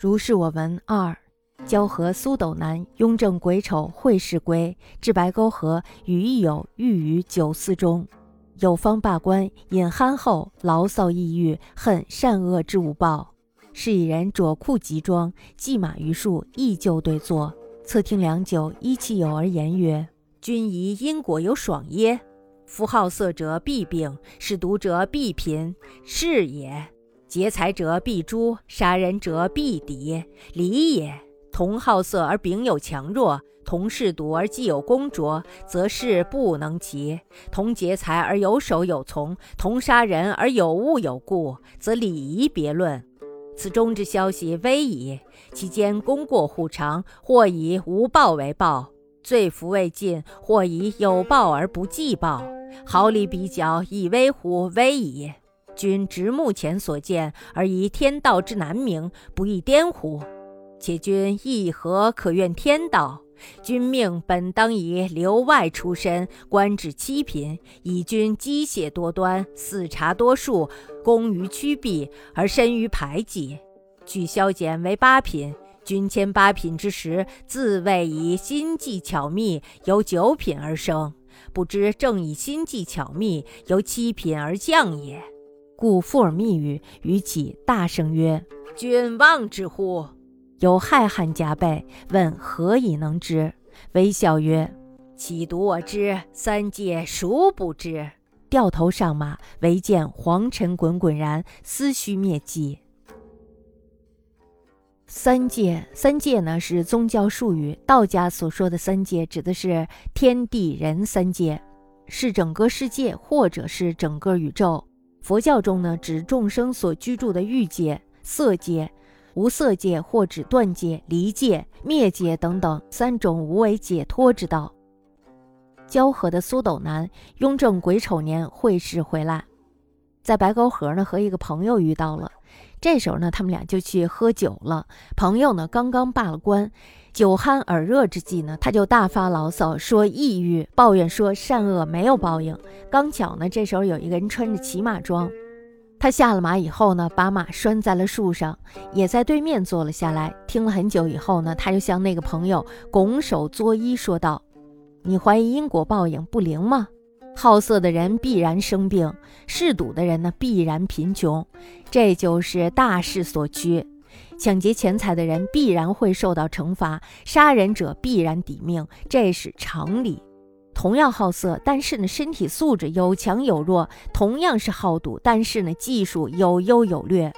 如是我闻二，交河苏斗南，雍正癸丑会试归，至白沟河，与一友寓于酒肆中。有方罢官，饮酣后，牢骚抑郁，恨善恶之无报。是以人着裤及装，骑马于树，依旧对坐。侧听良久，依其友而言曰：“君疑因果有爽耶？夫好色者必病，嗜毒者必贫，是也。”劫财者必诛，杀人者必敌，礼也。同好色而秉有强弱，同嗜赌而既有功卓，则是不能齐；同劫财而有守有从，同杀人而有物有故，则礼仪别论。此中之消息微矣，其间功过互长，或以无报为报，罪福未尽；或以有报而不计报，毫厘比较，以微乎微矣。君直目前所见，而疑天道之难明，不亦颠乎？且君亦何可怨天道？君命本当以留外出身，官至七品，以君机械多端，肆察多术，功于曲臂，而身于排挤。据削减为八品，君迁八品之时，自谓以心计巧密，由九品而升，不知正以心计巧密，由七品而降也。故复尔密语，与己大声曰：“君望之乎？”有害汉加背，问何以能知？微笑曰：“岂独我知？三界孰不知？”掉头上马，唯见黄尘滚滚然，思绪灭迹。三界，三界呢是宗教术语，道家所说的三界指的是天地人三界，是整个世界或者是整个宇宙。佛教中呢，指众生所居住的欲界、色界、无色界，或指断界、离界、灭界等等三种无为解脱之道。交合的苏斗南，雍正癸丑年会试回来，在白沟河呢和一个朋友遇到了。这时候呢，他们俩就去喝酒了。朋友呢刚刚罢了官。酒酣耳热之际呢，他就大发牢骚，说抑郁，抱怨说善恶没有报应。刚巧呢，这时候有一个人穿着骑马装，他下了马以后呢，把马拴在了树上，也在对面坐了下来。听了很久以后呢，他就向那个朋友拱手作揖说道：“你怀疑因果报应不灵吗？好色的人必然生病，嗜赌的人呢必然贫穷，这就是大势所趋。”抢劫钱财的人必然会受到惩罚，杀人者必然抵命，这是常理。同样好色，但是呢身体素质有强有弱；同样是好赌，但是呢技术有优有劣，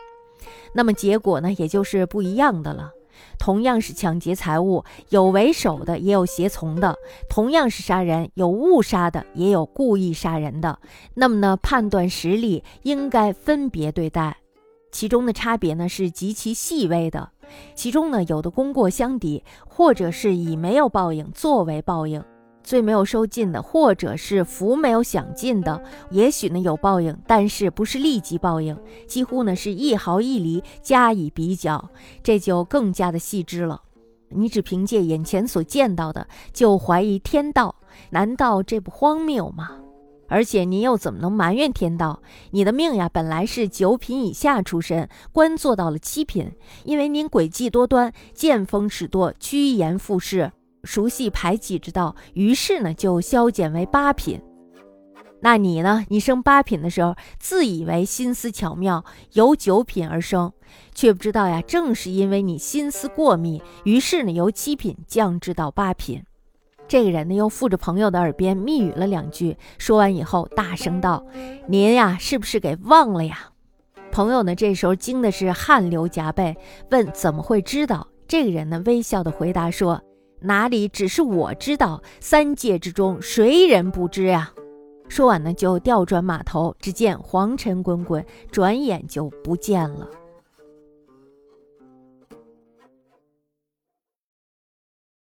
那么结果呢也就是不一样的了。同样是抢劫财物，有为首的，也有胁从的；同样是杀人，有误杀的，也有故意杀人的。那么呢判断实力应该分别对待。其中的差别呢是极其细微的，其中呢有的功过相抵，或者是以没有报应作为报应，罪没有收尽的，或者是福没有享尽的，也许呢有报应，但是不是立即报应，几乎呢是一毫一厘加以比较，这就更加的细致了。你只凭借眼前所见到的就怀疑天道，难道这不荒谬吗？而且你又怎么能埋怨天道？你的命呀，本来是九品以下出身，官做到了七品，因为您诡计多端，见风使舵，趋炎附势，熟悉排挤之道，于是呢就削减为八品。那你呢？你升八品的时候，自以为心思巧妙，由九品而升，却不知道呀，正是因为你心思过密，于是呢由七品降至到八品。这个人呢，又附着朋友的耳边密语了两句，说完以后，大声道：“您呀，是不是给忘了呀？”朋友呢，这时候惊的是汗流浃背，问：“怎么会知道？”这个人呢，微笑的回答说：“哪里只是我知道，三界之中谁人不知呀？”说完呢，就调转马头，只见黄尘滚滚，转眼就不见了。